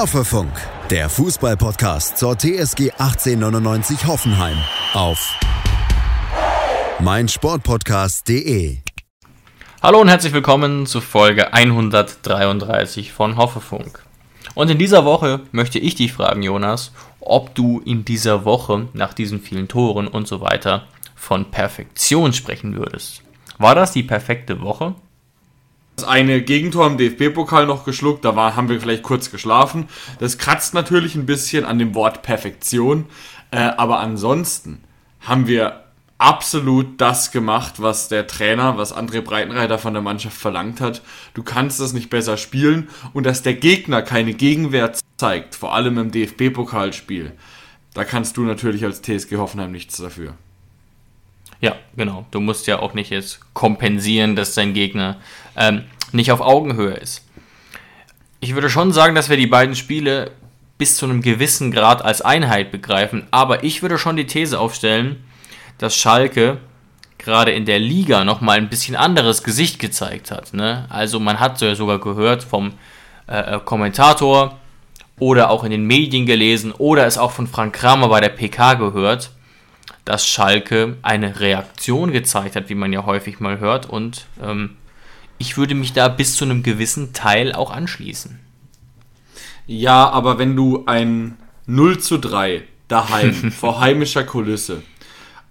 Hoffefunk, der Fußballpodcast zur TSG 1899 Hoffenheim auf meinsportpodcast.de. Hallo und herzlich willkommen zu Folge 133 von Hoffefunk. Und in dieser Woche möchte ich dich fragen, Jonas, ob du in dieser Woche nach diesen vielen Toren und so weiter von Perfektion sprechen würdest. War das die perfekte Woche? Das eine Gegentor im DFB-Pokal noch geschluckt, da war, haben wir vielleicht kurz geschlafen. Das kratzt natürlich ein bisschen an dem Wort Perfektion, äh, aber ansonsten haben wir absolut das gemacht, was der Trainer, was André Breitenreiter von der Mannschaft verlangt hat. Du kannst das nicht besser spielen und dass der Gegner keine Gegenwehr zeigt, vor allem im DFB-Pokalspiel, da kannst du natürlich als TSG Hoffenheim nichts dafür. Ja, genau. Du musst ja auch nicht jetzt kompensieren, dass dein Gegner ähm, nicht auf Augenhöhe ist. Ich würde schon sagen, dass wir die beiden Spiele bis zu einem gewissen Grad als Einheit begreifen, aber ich würde schon die These aufstellen, dass Schalke gerade in der Liga nochmal ein bisschen anderes Gesicht gezeigt hat. Ne? Also man hat ja sogar gehört vom äh, äh Kommentator oder auch in den Medien gelesen oder es auch von Frank Kramer bei der PK gehört, dass Schalke eine Reaktion gezeigt hat, wie man ja häufig mal hört. Und ähm, ich würde mich da bis zu einem gewissen Teil auch anschließen. Ja, aber wenn du ein 0 zu 3 daheim vor heimischer Kulisse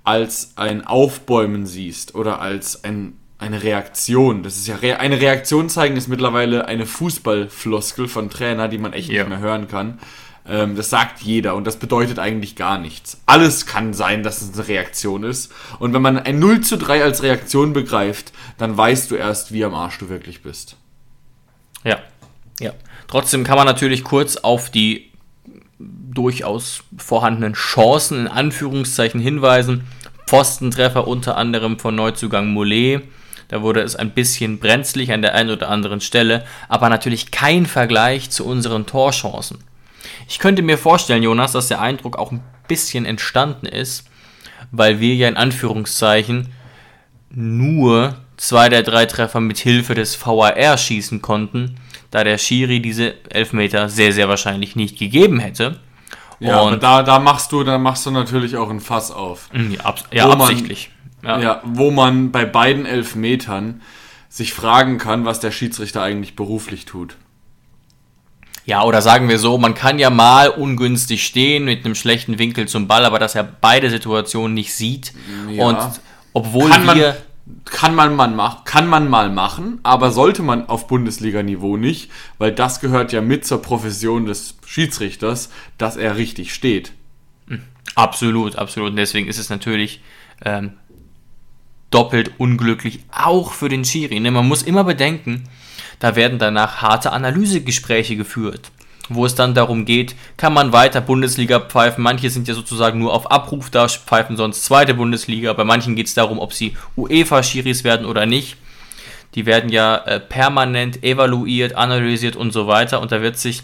als ein Aufbäumen siehst oder als ein, eine Reaktion, das ist ja Re eine Reaktion zeigen, ist mittlerweile eine Fußballfloskel von Trainer, die man echt ja. nicht mehr hören kann. Ähm, das sagt jeder und das bedeutet eigentlich gar nichts. Alles kann sein, dass es eine Reaktion ist. Und wenn man ein 0 zu 3 als Reaktion begreift, dann weißt du erst, wie am Arsch du wirklich bist. Ja, ja. Trotzdem kann man natürlich kurz auf die durchaus vorhandenen Chancen in Anführungszeichen hinweisen. Pfostentreffer unter anderem von Neuzugang Mollet. Da wurde es ein bisschen brenzlig an der einen oder anderen Stelle, aber natürlich kein Vergleich zu unseren Torchancen. Ich könnte mir vorstellen, Jonas, dass der Eindruck auch ein bisschen entstanden ist, weil wir ja in Anführungszeichen nur zwei der drei Treffer mit Hilfe des VAR schießen konnten, da der Schiri diese Elfmeter sehr, sehr wahrscheinlich nicht gegeben hätte. Ja, und da, da machst du, da machst du natürlich auch ein Fass auf. Mm, ja, abs ja absichtlich. Man, ja. ja, wo man bei beiden Elfmetern sich fragen kann, was der Schiedsrichter eigentlich beruflich tut. Ja, oder sagen wir so, man kann ja mal ungünstig stehen mit einem schlechten Winkel zum Ball, aber dass er beide Situationen nicht sieht. Ja. Und obwohl kann wir. Man, kann man, man mach, kann man mal machen, aber sollte man auf Bundesliga-Niveau nicht, weil das gehört ja mit zur Profession des Schiedsrichters, dass er richtig steht. Hm, absolut, absolut. Und deswegen ist es natürlich ähm, doppelt unglücklich, auch für den Schiri. Ne? Man muss immer bedenken, da werden danach harte Analysegespräche geführt, wo es dann darum geht, kann man weiter Bundesliga pfeifen. Manche sind ja sozusagen nur auf Abruf da, pfeifen sonst zweite Bundesliga. Bei manchen geht es darum, ob sie UEFA-Schiris werden oder nicht. Die werden ja äh, permanent evaluiert, analysiert und so weiter. Und da wird sich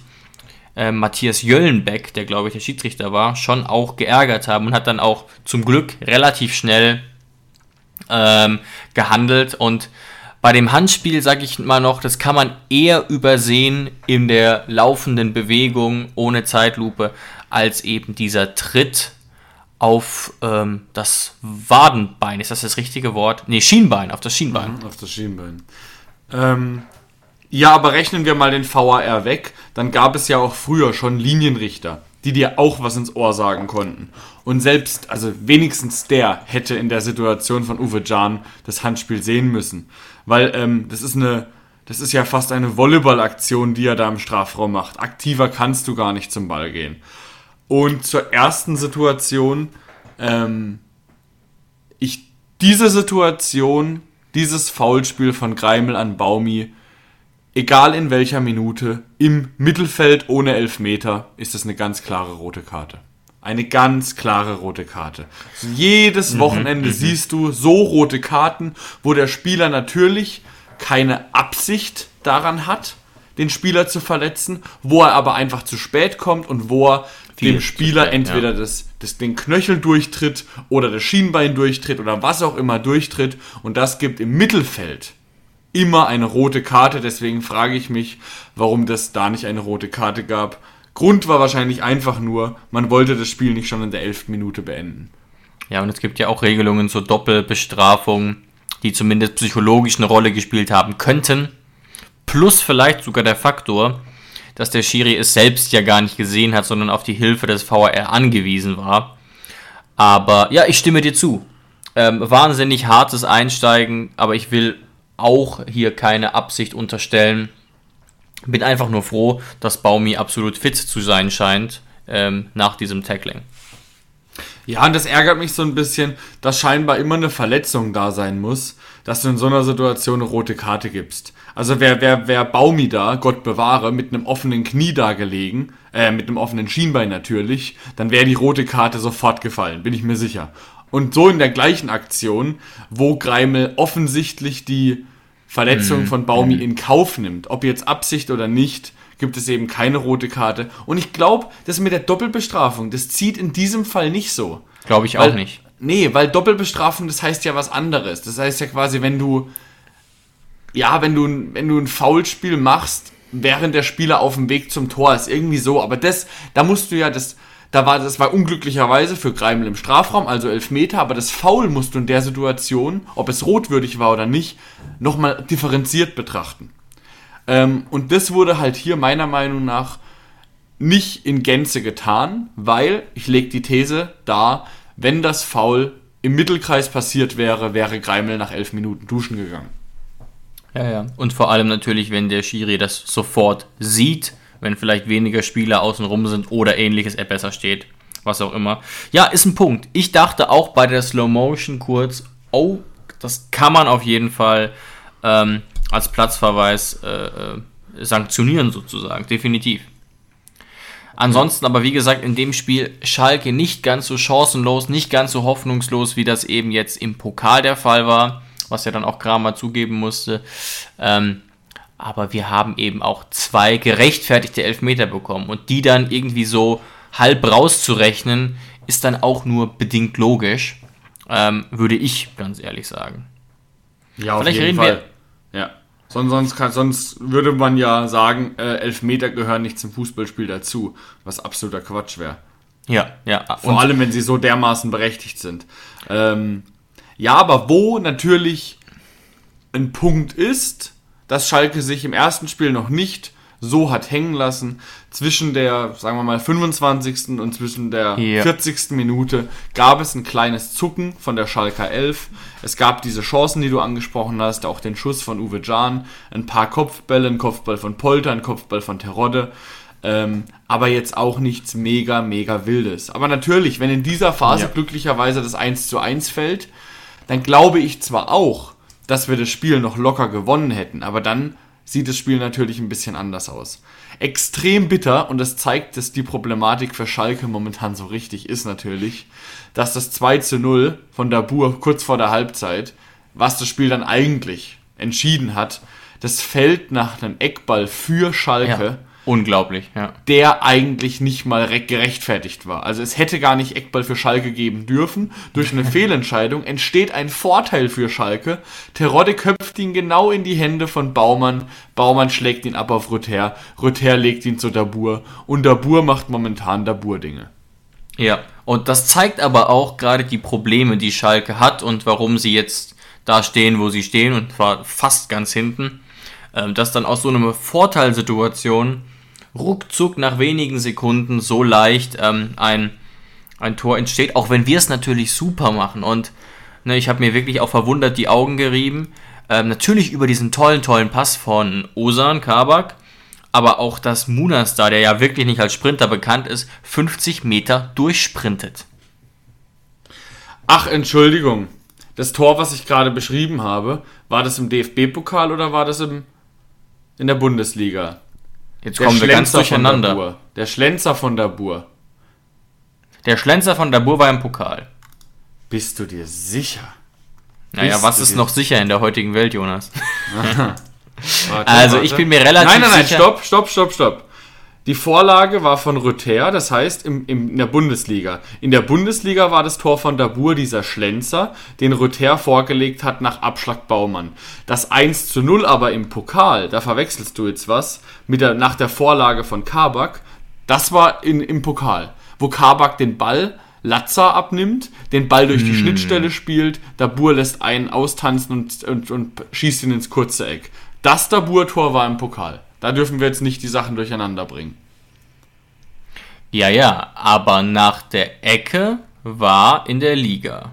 äh, Matthias Jöllenbeck, der glaube ich der Schiedsrichter war, schon auch geärgert haben und hat dann auch zum Glück relativ schnell ähm, gehandelt und bei dem Handspiel sage ich mal noch, das kann man eher übersehen in der laufenden Bewegung ohne Zeitlupe, als eben dieser Tritt auf ähm, das Wadenbein. Ist das das richtige Wort? Ne, Schienbein, auf das Schienbein. Mhm, auf das Schienbein. Ähm, ja, aber rechnen wir mal den VAR weg, dann gab es ja auch früher schon Linienrichter, die dir auch was ins Ohr sagen konnten. Und selbst, also wenigstens der hätte in der Situation von Uwe Jan das Handspiel sehen müssen weil ähm, das ist eine, das ist ja fast eine Volleyballaktion, die er da im Strafraum macht. Aktiver kannst du gar nicht zum Ball gehen. Und zur ersten Situation, ähm, ich, diese Situation, dieses Foulspiel von Greimel an Baumi, egal in welcher Minute, im Mittelfeld ohne Elfmeter, ist das eine ganz klare rote Karte. Eine ganz klare rote Karte. Also jedes mhm, Wochenende mhm, siehst du so rote Karten, wo der Spieler natürlich keine Absicht daran hat, den Spieler zu verletzen, wo er aber einfach zu spät kommt und wo er Viel dem Spieler spät, entweder ja. das, das, den Knöchel durchtritt oder das Schienbein durchtritt oder was auch immer durchtritt. Und das gibt im Mittelfeld immer eine rote Karte. Deswegen frage ich mich, warum das da nicht eine rote Karte gab Grund war wahrscheinlich einfach nur, man wollte das Spiel nicht schon in der elften Minute beenden. Ja, und es gibt ja auch Regelungen zur Doppelbestrafung, die zumindest psychologisch eine Rolle gespielt haben könnten. Plus vielleicht sogar der Faktor, dass der Schiri es selbst ja gar nicht gesehen hat, sondern auf die Hilfe des VAR angewiesen war. Aber ja, ich stimme dir zu. Ähm, wahnsinnig hartes Einsteigen, aber ich will auch hier keine Absicht unterstellen. Bin einfach nur froh, dass Baumi absolut fit zu sein scheint ähm, nach diesem Tackling. Ja, und das ärgert mich so ein bisschen, dass scheinbar immer eine Verletzung da sein muss, dass du in so einer Situation eine rote Karte gibst. Also wer, wer, wer Baumi da, Gott bewahre, mit einem offenen Knie da gelegen, äh, mit einem offenen Schienbein natürlich, dann wäre die rote Karte sofort gefallen, bin ich mir sicher. Und so in der gleichen Aktion, wo Greimel offensichtlich die Verletzung mhm. von Baumi mhm. in Kauf nimmt, ob jetzt Absicht oder nicht, gibt es eben keine rote Karte. Und ich glaube, das mit der Doppelbestrafung, das zieht in diesem Fall nicht so. Glaube ich weil, auch nicht. Nee, weil Doppelbestrafung, das heißt ja was anderes. Das heißt ja quasi, wenn du, ja, wenn du, wenn du ein Foulspiel machst, während der Spieler auf dem Weg zum Tor ist, irgendwie so. Aber das, da musst du ja das, da war, das war unglücklicherweise für Greimel im Strafraum, also elf Meter, aber das Foul musst du in der Situation, ob es rotwürdig war oder nicht, nochmal differenziert betrachten. Ähm, und das wurde halt hier meiner Meinung nach nicht in Gänze getan, weil ich lege die These da, wenn das Foul im Mittelkreis passiert wäre, wäre Greimel nach elf Minuten duschen gegangen. Ja, ja. Und vor allem natürlich, wenn der Schiri das sofort sieht, wenn vielleicht weniger Spieler außenrum sind oder ähnliches, er besser steht, was auch immer. Ja, ist ein Punkt. Ich dachte auch bei der Slow Motion kurz, oh, das kann man auf jeden Fall ähm, als Platzverweis äh, äh, sanktionieren sozusagen, definitiv. Ansonsten aber wie gesagt in dem Spiel Schalke nicht ganz so chancenlos, nicht ganz so hoffnungslos, wie das eben jetzt im Pokal der Fall war, was ja dann auch Kramer zugeben musste. Ähm, aber wir haben eben auch zwei gerechtfertigte Elfmeter bekommen und die dann irgendwie so halb rauszurechnen, ist dann auch nur bedingt logisch, ähm, würde ich ganz ehrlich sagen. Ja, auf Vielleicht jeden Fall. Ja. Sonst, sonst, kann, sonst würde man ja sagen, äh, Elfmeter gehören nicht zum Fußballspiel dazu, was absoluter Quatsch wäre. Ja, ja. Vor allem, wenn sie so dermaßen berechtigt sind. Ähm, ja, aber wo natürlich ein Punkt ist, dass Schalke sich im ersten Spiel noch nicht so hat hängen lassen. Zwischen der, sagen wir mal, 25. und zwischen der ja. 40. Minute gab es ein kleines Zucken von der Schalker 11. Es gab diese Chancen, die du angesprochen hast, auch den Schuss von Uwe Jahn, ein paar Kopfbälle, ein Kopfball von Polter, ein Kopfball von Terodde. Ähm, aber jetzt auch nichts mega, mega Wildes. Aber natürlich, wenn in dieser Phase ja. glücklicherweise das 1 zu 1 fällt, dann glaube ich zwar auch, dass wir das Spiel noch locker gewonnen hätten, aber dann sieht das Spiel natürlich ein bisschen anders aus. Extrem bitter und das zeigt, dass die Problematik für Schalke momentan so richtig ist natürlich, dass das 2 zu 0 von Dabur kurz vor der Halbzeit, was das Spiel dann eigentlich entschieden hat, das fällt nach einem Eckball für Schalke. Ja Unglaublich, ja. Der eigentlich nicht mal gerechtfertigt war. Also es hätte gar nicht Eckball für Schalke geben dürfen. Durch eine Fehlentscheidung entsteht ein Vorteil für Schalke. Terodde köpft ihn genau in die Hände von Baumann. Baumann schlägt ihn ab auf Rüther. Rüther legt ihn zu Dabur. Und Dabur macht momentan Dabur-Dinge. Ja, und das zeigt aber auch gerade die Probleme, die Schalke hat und warum sie jetzt da stehen, wo sie stehen und zwar fast ganz hinten. Ähm, dass dann aus so einer Vorteilsituation ruckzuck nach wenigen Sekunden so leicht ähm, ein, ein Tor entsteht, auch wenn wir es natürlich super machen. Und ne, ich habe mir wirklich auch verwundert die Augen gerieben. Ähm, natürlich über diesen tollen, tollen Pass von Osan Kabak, aber auch dass Munas da, der ja wirklich nicht als Sprinter bekannt ist, 50 Meter durchsprintet. Ach, Entschuldigung. Das Tor, was ich gerade beschrieben habe, war das im DFB-Pokal oder war das im, in der Bundesliga? Jetzt kommen wir ganz durcheinander. Der Schlenzer von Dabur. Der Schlenzer von Dabur war im Pokal. Bist du dir sicher? Naja, was ist noch sicher in der heutigen Welt, Jonas? also, ich bin mir relativ sicher. Nein, nein, nein, stopp, stopp, stopp, stopp. Die Vorlage war von Rüther, das heißt im, im, in der Bundesliga. In der Bundesliga war das Tor von Dabur dieser Schlenzer, den Rüther vorgelegt hat nach Abschlag Baumann. Das 1 zu 0 aber im Pokal, da verwechselst du jetzt was, mit der, nach der Vorlage von Kabak, Das war in, im Pokal, wo Kabak den Ball Latza abnimmt, den Ball durch die Hm. Schnittstelle spielt, Dabur lässt einen austanzen und, und, und schießt ihn ins kurze Eck. Das Dabur-Tor war im Pokal. Da dürfen wir jetzt nicht die Sachen durcheinander bringen. Ja, ja, aber nach der Ecke war in der Liga.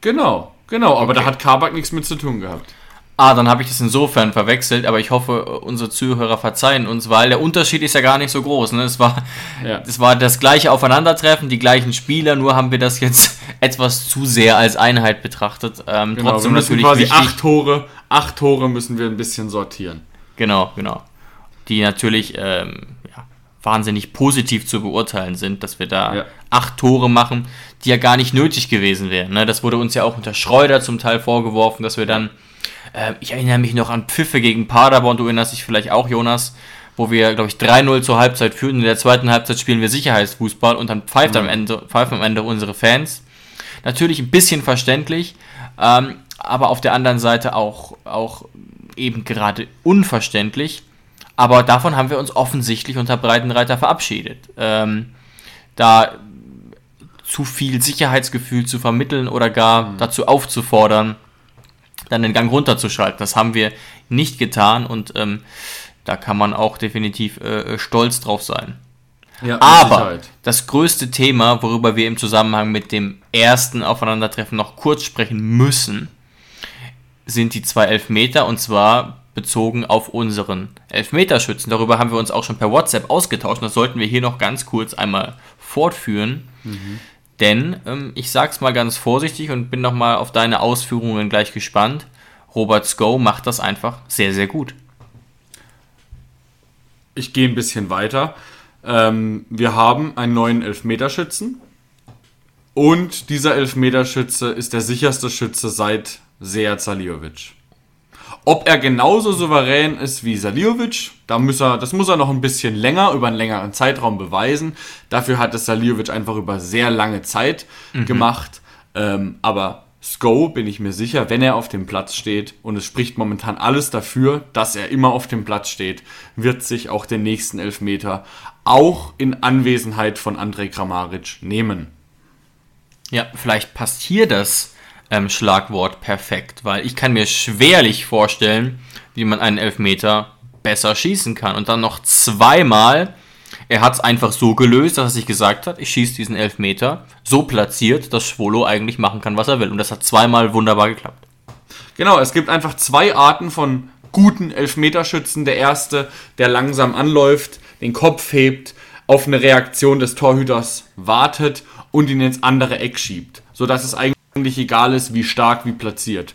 Genau, genau, aber Okay. da hat Kabak nichts mit zu tun gehabt. Ah, dann habe ich das insofern verwechselt, aber ich hoffe, unsere Zuhörer verzeihen uns, weil der Unterschied ist ja gar nicht so groß. Ne? Es, war, Ja. es war das gleiche Aufeinandertreffen, die gleichen Spieler, nur haben wir das jetzt etwas zu sehr als Einheit betrachtet. Ähm, Genau, trotzdem wir müssen natürlich quasi wichtig. acht Tore, acht Tore müssen wir ein bisschen sortieren. Genau, genau. Die natürlich ähm, ja, wahnsinnig positiv zu beurteilen sind, dass wir da Ja. acht Tore machen, die ja gar nicht nötig gewesen wären. Ne? Das wurde uns ja auch unter Schreuder zum Teil vorgeworfen, dass wir dann, äh, ich erinnere mich noch an Pfiffe gegen Paderborn, du erinnerst dich vielleicht auch, Jonas, wo wir, glaube ich, 3-0 zur Halbzeit führten. In der zweiten Halbzeit spielen wir Sicherheitsfußball und dann pfeift am Ende, pfeifen am Ende unsere Fans. Natürlich ein bisschen verständlich, ähm, aber auf der anderen Seite auch, auch eben gerade unverständlich. Aber davon haben wir uns offensichtlich unter Breitenreiter verabschiedet. Ähm, da zu viel Sicherheitsgefühl zu vermitteln oder gar dazu aufzufordern, dann den Gang runterzuschalten. Das haben wir nicht getan und ähm, da kann man auch definitiv äh, stolz drauf sein. Ja, Aber Sicherheit. das größte Thema, worüber wir im Zusammenhang mit dem ersten Aufeinandertreffen noch kurz sprechen müssen, sind die zwei Elfmeter und zwar bezogen auf unseren Elfmeterschützen. Darüber haben wir uns auch schon per WhatsApp ausgetauscht. Das sollten wir hier noch ganz kurz einmal fortführen. Denn ähm, ich sag's mal ganz vorsichtig und bin noch mal auf deine Ausführungen gleich gespannt. Robert Sko macht das einfach sehr, sehr gut. Ich gehe ein bisschen weiter. Ähm, wir haben einen neuen Elfmeterschützen. Und dieser Elfmeterschütze ist der sicherste Schütze seit Sead Saliovic. Ob er genauso souverän ist wie Saliovic, da muss er, das muss er noch ein bisschen länger, über einen längeren Zeitraum beweisen. Dafür hat es Saliovic einfach über sehr lange Zeit gemacht. Ähm, aber Sko bin ich mir sicher, wenn er auf dem Platz steht, und es spricht momentan alles dafür, dass er immer auf dem Platz steht, wird sich auch den nächsten Elfmeter auch in Anwesenheit von Andrej Kramaric nehmen. Ja, vielleicht passt hier das ähm, Schlagwort perfekt, weil ich kann mir schwerlich vorstellen, wie man einen Elfmeter besser schießen kann. Und dann noch zweimal. Er hat es einfach so gelöst, dass er sich gesagt hat, ich schieße diesen Elfmeter so platziert, dass Schwolo eigentlich machen kann, was er will. Und das hat zweimal wunderbar geklappt. Genau, es gibt einfach zwei Arten von guten Elfmeterschützen. Der erste, der langsam anläuft, den Kopf hebt, auf eine Reaktion des Torhüters wartet und ihn ins andere Eck schiebt, sodass es eigentlich egal ist, wie stark, wie platziert.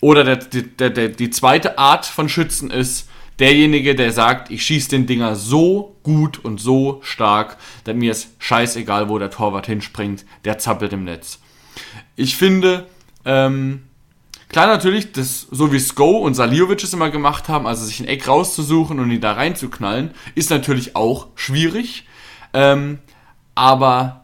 Oder der, der, der, die zweite Art von Schützen ist derjenige, der sagt, ich schieße den Dinger so gut und so stark, dass mir ist scheißegal, wo der Torwart hinspringt, der zappelt im Netz. Ich finde, ähm, Klar, natürlich, das, so wie Sko und Saliovic es immer gemacht haben, also sich ein Eck rauszusuchen und ihn da reinzuknallen, ist natürlich auch schwierig. Ähm, aber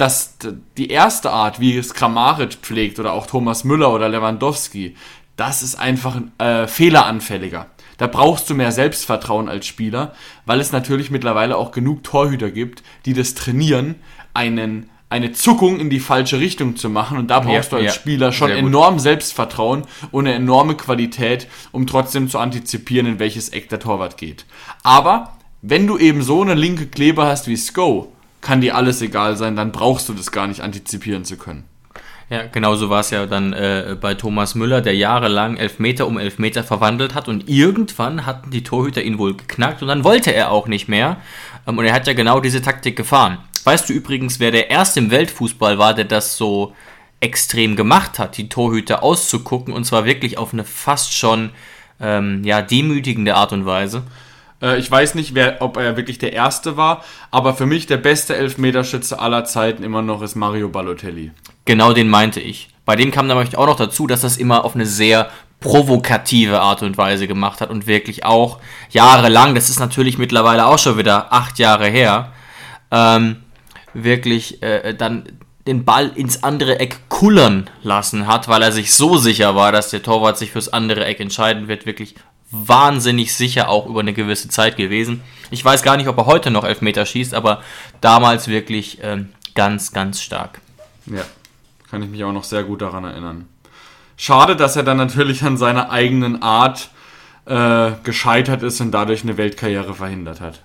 das, die erste Art, wie es Kramaric pflegt oder auch Thomas Müller oder Lewandowski, das ist einfach äh, fehleranfälliger. Da brauchst du mehr Selbstvertrauen als Spieler, weil es natürlich mittlerweile auch genug Torhüter gibt, die das trainieren, einen, eine Zuckung in die falsche Richtung zu machen. Und da brauchst Ja, du als ja. Spieler schon gut. enorm Selbstvertrauen und eine enorme Qualität, um trotzdem zu antizipieren, in welches Eck der Torwart geht. Aber wenn du eben so eine linke Kleber hast wie Sko, kann dir alles egal sein, dann brauchst du das gar nicht antizipieren zu können. Ja, genauso war es ja dann äh, bei Thomas Müller, der jahrelang Elfmeter um Elfmeter verwandelt hat und irgendwann hatten die Torhüter ihn wohl geknackt und dann wollte er auch nicht mehr. Ähm, und er hat ja genau diese Taktik gefahren. Weißt du übrigens, wer der erste im Weltfußball war, der das so extrem gemacht hat, die Torhüter auszugucken und zwar wirklich auf eine fast schon ähm, ja, demütigende Art und Weise? Äh, ich weiß nicht, wer, ob er wirklich der Erste war, aber für mich der beste Elfmeterschütze aller Zeiten immer noch ist Mario Balotelli. Genau den meinte ich. Bei dem kam nämlich auch noch dazu, dass das immer auf eine sehr provokative Art und Weise gemacht hat und wirklich auch jahrelang, das ist natürlich mittlerweile auch schon wieder acht Jahre her, ähm, wirklich äh, dann den Ball ins andere Eck kullern lassen hat, weil er sich so sicher war, dass der Torwart sich fürs andere Eck entscheiden wird. Wirklich wahnsinnig sicher auch über eine gewisse Zeit gewesen. Ich weiß gar nicht, ob er heute noch Elfmeter schießt, aber damals wirklich ähm, ganz, ganz stark. Ja, kann ich mich auch noch sehr gut daran erinnern. Schade, dass er dann natürlich an seiner eigenen Art äh, gescheitert ist und dadurch eine Weltkarriere verhindert hat.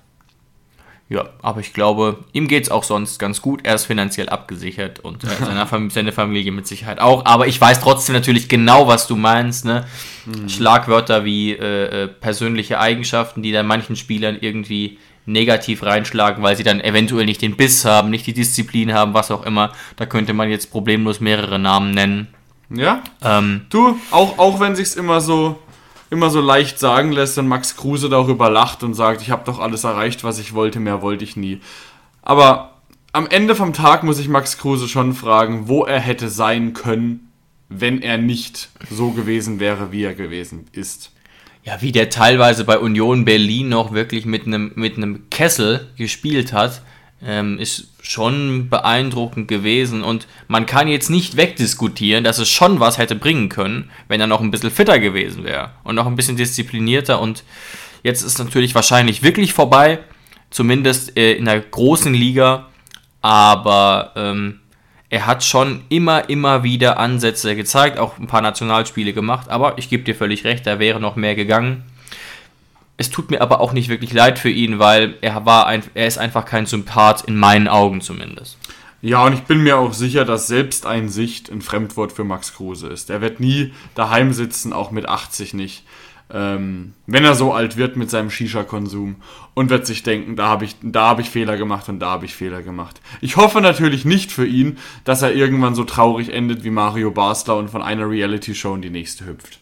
Ja, aber ich glaube, ihm geht es auch sonst ganz gut. Er ist finanziell abgesichert und äh, seine, Familie, seine, Familie mit Sicherheit auch. Aber ich weiß trotzdem natürlich genau, was du meinst. Ne? Mhm. Schlagwörter wie äh, äh, persönliche Eigenschaften, die dann manchen Spielern irgendwie negativ reinschlagen, weil sie dann eventuell nicht den Biss haben, nicht die Disziplin haben, was auch immer. Da könnte man jetzt problemlos mehrere Namen nennen. Ja. Ähm, du, auch, auch wenn sich's immer so immer so leicht sagen lässt und Max Kruse darüber lacht und sagt, ich habe doch alles erreicht, was ich wollte, mehr wollte ich nie. Aber am Ende vom Tag muss ich Max Kruse schon fragen, wo er hätte sein können, wenn er nicht so gewesen wäre, wie er gewesen ist. Ja, wie der teilweise bei Union Berlin noch wirklich mit einem mit einem Kessel gespielt hat ähm, ist schon beeindruckend gewesen. Und man kann jetzt nicht wegdiskutieren, dass es schon was hätte bringen können, wenn er noch ein bisschen fitter gewesen wäre und noch ein bisschen disziplinierter. Und jetzt ist natürlich wahrscheinlich wirklich vorbei, zumindest äh, in der großen Liga. Aber ähm, er hat schon immer, immer wieder Ansätze gezeigt, auch ein paar Nationalspiele gemacht. Aber ich gebe dir völlig recht, da wäre noch mehr gegangen. Es tut mir aber auch nicht wirklich leid für ihn, weil er war ein, er ist einfach kein Sympath, in meinen Augen zumindest. Ja, und ich bin mir auch sicher, dass Selbsteinsicht ein Fremdwort für Max Kruse ist. Er wird nie daheim sitzen, auch mit 80 nicht. Ähm, wenn er so alt wird mit seinem Shisha-Konsum und wird sich denken, da habe ich, hab ich Fehler gemacht und da habe ich Fehler gemacht. Ich hoffe natürlich nicht für ihn, dass er irgendwann so traurig endet wie Mario Basler und von einer Reality-Show in die nächste hüpft.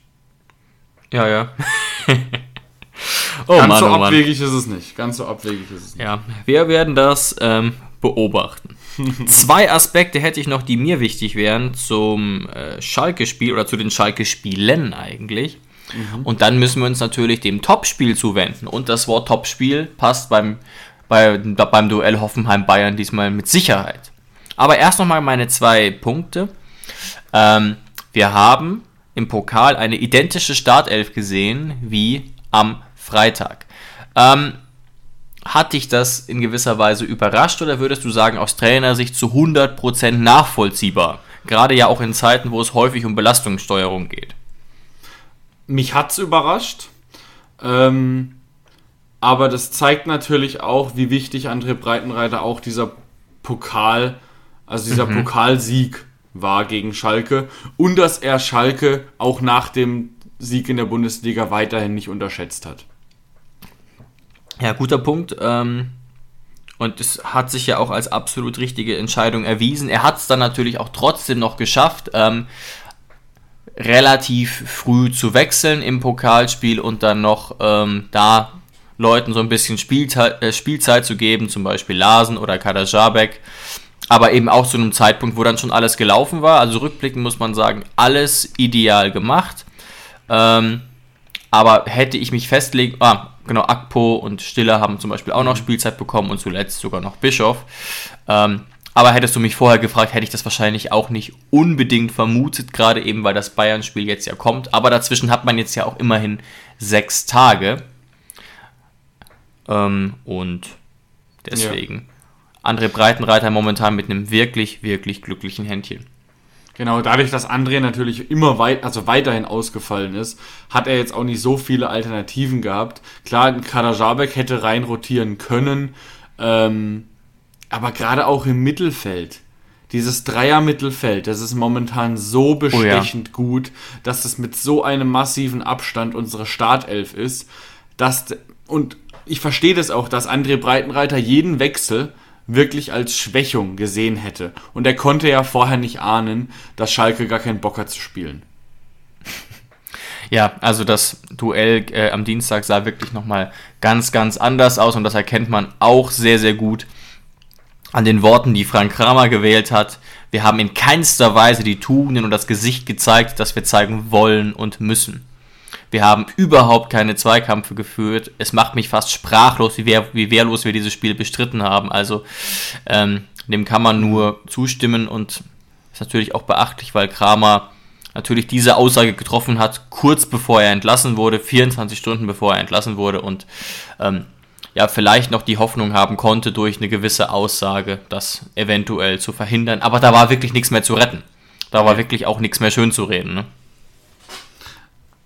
Ja, ja. Oh, Ganz Mann, so oh abwegig ist es nicht. Ganz so abwegig ist es nicht. Ja, wir werden das ähm, beobachten. Zwei Aspekte hätte ich noch, die mir wichtig wären zum äh, Schalke-Spiel oder zu den Schalke-Spielen eigentlich. Mhm. Und dann müssen wir uns natürlich dem Topspiel zuwenden. Und das Wort Topspiel passt beim, bei, beim Duell Hoffenheim-Bayern diesmal mit Sicherheit. Aber erst nochmal meine zwei Punkte. Ähm, wir haben im Pokal eine identische Startelf gesehen wie am Freitag. Ähm, hat dich das in gewisser Weise überrascht oder würdest du sagen, aus Trainersicht zu 100% nachvollziehbar? Gerade ja auch in Zeiten, wo es häufig um Belastungssteuerung geht. Mich hat es überrascht. Ähm, aber das zeigt natürlich auch, wie wichtig André Breitenreiter auch dieser Pokal, also dieser mhm. Pokalsieg war gegen Schalke und dass er Schalke auch nach dem Sieg in der Bundesliga weiterhin nicht unterschätzt hat. Ja, guter Punkt. Ähm, und es hat sich ja auch als absolut richtige Entscheidung erwiesen. Er hat es dann natürlich auch trotzdem noch geschafft, ähm, relativ früh zu wechseln im Pokalspiel und dann noch ähm, da Leuten so ein bisschen Spielzeit, äh, Spielzeit zu geben, zum Beispiel Larsen oder Kader Jabek. Aber eben auch zu einem Zeitpunkt, wo dann schon alles gelaufen war. Also rückblickend muss man sagen, alles ideal gemacht. Ähm, aber hätte ich mich festlegen, ah, genau, Akpo und Stiller haben zum Beispiel auch noch. Spielzeit bekommen und zuletzt sogar noch Bischof. Ähm, aber hättest du mich vorher gefragt, hätte ich das wahrscheinlich auch nicht unbedingt vermutet, gerade eben, weil das Bayern-Spiel jetzt ja kommt. Aber dazwischen hat man jetzt ja auch immerhin sechs Tage. Ähm, und deswegen. Ja. André Breitenreiter momentan mit einem wirklich, wirklich glücklichen Händchen. Genau, dadurch, dass André natürlich immer weit, also weiterhin ausgefallen ist, hat er jetzt auch nicht so viele Alternativen gehabt. Klar, Kadajabek hätte rein rotieren können, ähm, aber gerade auch im Mittelfeld. Dieses Dreier-Mittelfeld, das ist momentan so bestechend oh ja. gut, dass es mit so einem massiven Abstand unsere Startelf ist, dass, und ich verstehe das auch, dass André Breitenreiter jeden Wechsel wirklich als Schwächung gesehen hätte. Und er konnte ja vorher nicht ahnen, dass Schalke gar keinen Bock hat zu spielen. Ja, also das Duell äh, am Dienstag sah wirklich nochmal ganz, ganz anders aus und das erkennt man auch sehr, sehr gut an den Worten, die Frank Kramer gewählt hat. Wir haben in keinster Weise die Tugenden und das Gesicht gezeigt, das wir zeigen wollen und müssen. Wir haben überhaupt keine Zweikämpfe geführt. Es macht mich fast sprachlos, wie, wehr, wie wehrlos wir dieses Spiel bestritten haben. Also ähm, dem kann man nur zustimmen und ist natürlich auch beachtlich, weil Kramer natürlich diese Aussage getroffen hat, kurz bevor er entlassen wurde, 24 Stunden bevor er entlassen wurde und ähm, ja, vielleicht noch die Hoffnung haben konnte, durch eine gewisse Aussage das eventuell zu verhindern. Aber da war wirklich nichts mehr zu retten. Da war wirklich auch nichts mehr schön zu reden. Ne?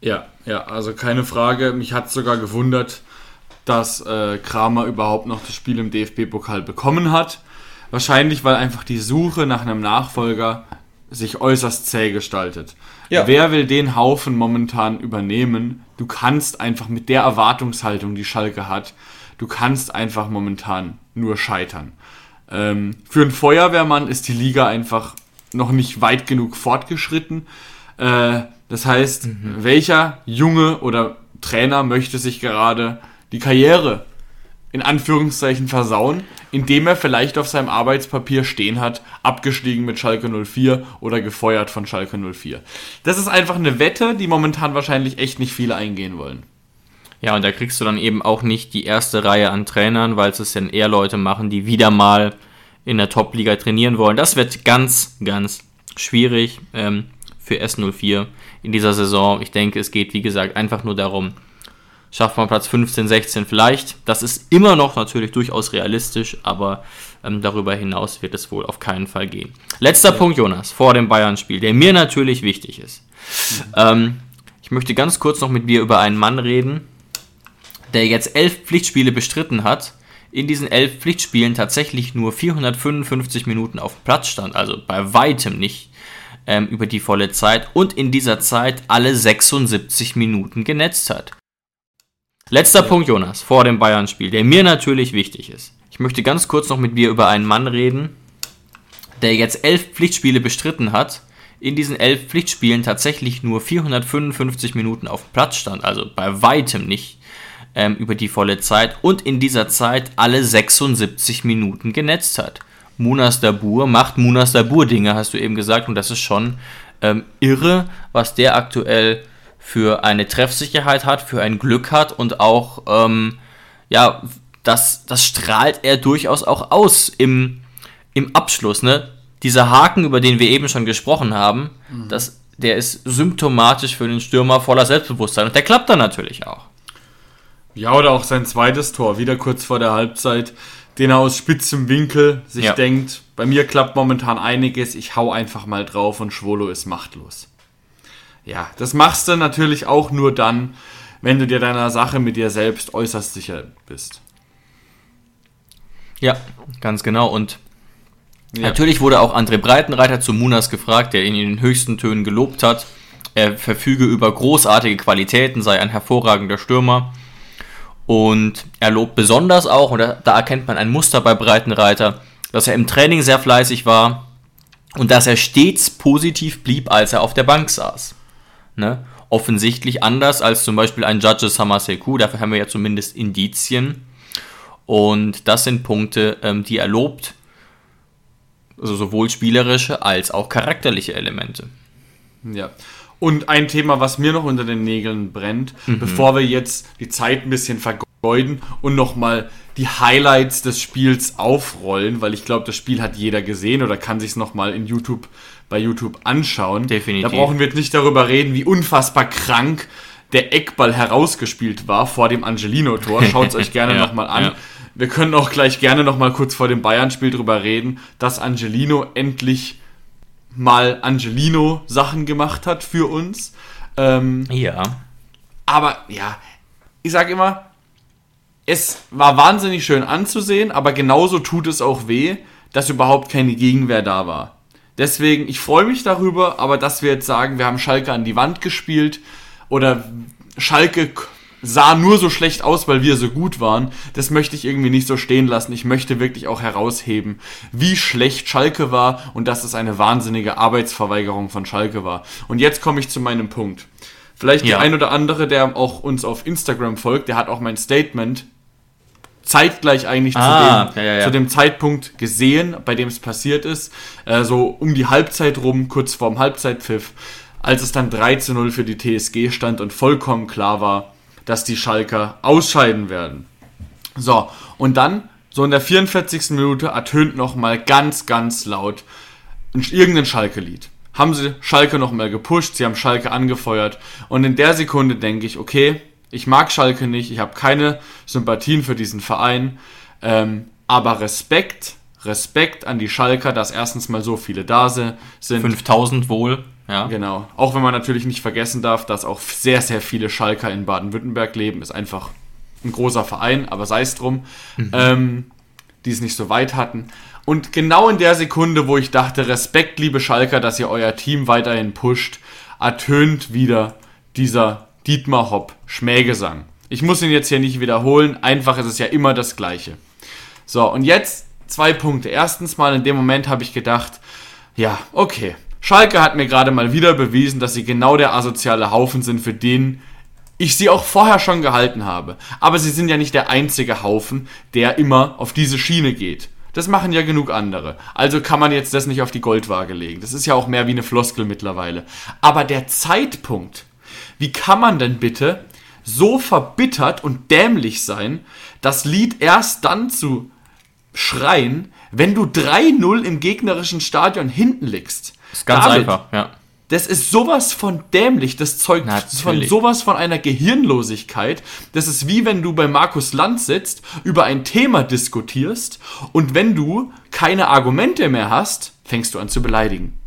Ja, ja, also keine Frage. Mich hat sogar gewundert, dass äh, Kramer überhaupt noch das Spiel im DFB-Pokal bekommen hat. Wahrscheinlich, weil einfach die Suche nach einem Nachfolger sich äußerst zäh gestaltet. Ja. Wer will den Haufen momentan übernehmen? Du kannst einfach mit der Erwartungshaltung, die Schalke hat, du kannst einfach momentan nur scheitern. Ähm, für einen Feuerwehrmann ist die Liga einfach noch nicht weit genug fortgeschritten. Äh, das heißt, mhm. welcher Junge oder Trainer möchte sich gerade die Karriere in Anführungszeichen versauen, indem er vielleicht auf seinem Arbeitspapier stehen hat, abgestiegen mit Schalke 04 oder gefeuert von Schalke 04. Das ist einfach eine Wette, die momentan wahrscheinlich echt nicht viele eingehen wollen. Ja, und da kriegst du dann eben auch nicht die erste Reihe an Trainern, weil es dann eher Leute machen, die wieder mal in der Top-Liga trainieren wollen. Das wird ganz, ganz schwierig ähm, für S04 in dieser Saison. Ich denke, es geht, wie gesagt, einfach nur darum, schafft man Platz 15, 16 vielleicht. Das ist immer noch natürlich durchaus realistisch, aber ähm, darüber hinaus wird es wohl auf keinen Fall gehen. Letzter ja. Punkt, Jonas, vor dem Bayern-Spiel, der mir natürlich wichtig ist. Mhm. Ähm, ich möchte ganz kurz noch mit dir über einen Mann reden, der jetzt elf Pflichtspiele bestritten hat, in diesen elf Pflichtspielen tatsächlich nur 455 Minuten auf Platz stand, also bei weitem nicht ähm, über die volle Zeit und in dieser Zeit alle 76 Minuten genetzt hat. Letzter ja. Punkt, Jonas, vor dem Bayern-Spiel, der mir natürlich wichtig ist. Ich möchte ganz kurz noch mit dir über einen Mann reden, der jetzt elf Pflichtspiele bestritten hat, in diesen elf Pflichtspielen tatsächlich nur 455 Minuten auf Platz stand, also bei weitem nicht ähm, über die volle Zeit und in dieser Zeit alle 76 Minuten genetzt hat. Munas Dabur macht Munas Dabur Dinge, hast du eben gesagt, und das ist schon ähm, irre, was der aktuell für eine Treffsicherheit hat, für ein Glück hat und auch, ähm, ja, das, das strahlt er durchaus auch aus im, im Abschluss, ne? Dieser Haken, über den wir eben schon gesprochen haben, mhm. das, der ist symptomatisch für den Stürmer voller Selbstbewusstsein und der klappt dann natürlich auch. Ja, oder auch sein zweites Tor, wieder kurz vor der Halbzeit, den er aus spitzem Winkel sich ja. denkt, bei mir klappt momentan einiges, ich hau einfach mal drauf und Schwolo ist machtlos. Ja, das machst du natürlich auch nur dann, wenn du dir deiner Sache mit dir selbst äußerst sicher bist. Ja, ganz genau. Und ja. natürlich wurde auch André Breitenreiter zu Munas gefragt, der ihn in den höchsten Tönen gelobt hat. Er verfüge über großartige Qualitäten, sei ein hervorragender Stürmer. Und er lobt besonders auch, und da, erkennt man ein Muster bei Breitenreiter, dass er im Training sehr fleißig war und dass er stets positiv blieb, als er auf der Bank saß. Ne? Offensichtlich anders als zum Beispiel ein Judge Samaseku, dafür haben wir ja zumindest Indizien. Und das sind Punkte, ähm, die er lobt. Also sowohl spielerische als auch charakterliche Elemente. Ja. Und ein Thema, was mir noch unter den Nägeln brennt, mhm. bevor wir jetzt die Zeit ein bisschen vergeuden und nochmal die Highlights des Spiels aufrollen, weil ich glaube, das Spiel hat jeder gesehen oder kann sich es nochmal in YouTube bei YouTube anschauen. Definitiv. Da brauchen wir jetzt nicht darüber reden, wie unfassbar krank der Eckball herausgespielt war vor dem Angelino-Tor. Schaut es euch gerne ja, nochmal an. Ja. Wir können auch gleich gerne nochmal kurz vor dem Bayern-Spiel drüber reden, dass Angelino endlich mal Angelino-Sachen gemacht hat für uns. Ähm, ja. Aber ja, ich sage immer, es war wahnsinnig schön anzusehen, aber genauso tut es auch weh, dass überhaupt keine Gegenwehr da war. Deswegen, ich freue mich darüber, aber dass wir jetzt sagen, wir haben Schalke an die Wand gespielt oder Schalke sah nur so schlecht aus, weil wir so gut waren, das möchte ich irgendwie nicht so stehen lassen. Ich möchte wirklich auch herausheben, wie schlecht Schalke war und dass es eine wahnsinnige Arbeitsverweigerung von Schalke war. Und jetzt komme ich zu meinem Punkt. Vielleicht ja. der ein oder andere, der auch uns auf Instagram folgt, der hat auch mein Statement zeitgleich eigentlich ah, zu, dem, ja, ja, zu, dem, Zeitpunkt gesehen, bei dem es passiert ist. Äh, so um die Halbzeit rum, kurz vorm Halbzeitpfiff, als es dann 3 zu 0 für die TSG stand und vollkommen klar war, dass die Schalker ausscheiden werden. So, und dann, so in der 44. Minute, ertönt nochmal ganz, ganz laut irgendein Schalke-Lied. haben sie Schalke nochmal gepusht, sie haben Schalke angefeuert. Und in der Sekunde denke ich, okay, ich mag Schalke nicht, ich habe keine Sympathien für diesen Verein, ähm, aber Respekt, Respekt an die Schalker, dass erstens mal so viele da sind. 5000 wohl, ja. Genau. Auch wenn man natürlich nicht vergessen darf, dass auch sehr, sehr viele Schalker in Baden-Württemberg leben, ist einfach ein großer Verein, aber sei es drum, mhm. ähm, die es nicht so weit hatten. Und genau in der Sekunde, wo ich dachte, Respekt, liebe Schalker, dass ihr euer Team weiterhin pusht, ertönt wieder dieser Dietmar Hopp Schmähgesang. Ich muss ihn jetzt hier nicht wiederholen, einfach ist es ja immer das Gleiche. So, und jetzt zwei Punkte. Erstens mal, in dem Moment habe ich gedacht, ja, okay. Schalke hat mir gerade mal wieder bewiesen, dass sie genau der asoziale Haufen sind, für den ich sie auch vorher schon gehalten habe. Aber sie sind ja nicht der einzige Haufen, der immer auf diese Schiene geht. Das machen ja genug andere. Also kann man jetzt das nicht auf die Goldwaage legen. Das ist ja auch mehr wie eine Floskel mittlerweile. Aber der Zeitpunkt, wie kann man denn bitte so verbittert und dämlich sein, das Lied erst dann zu schreien, wenn du 3-0 im gegnerischen Stadion hinten liegst? Das ist ganz David, einfach, ja. Das ist sowas von dämlich, das zeugt von sowas von einer Gehirnlosigkeit. Das ist wie wenn du bei Markus Land sitzt, über ein Thema diskutierst und wenn du keine Argumente mehr hast, fängst du an zu beleidigen.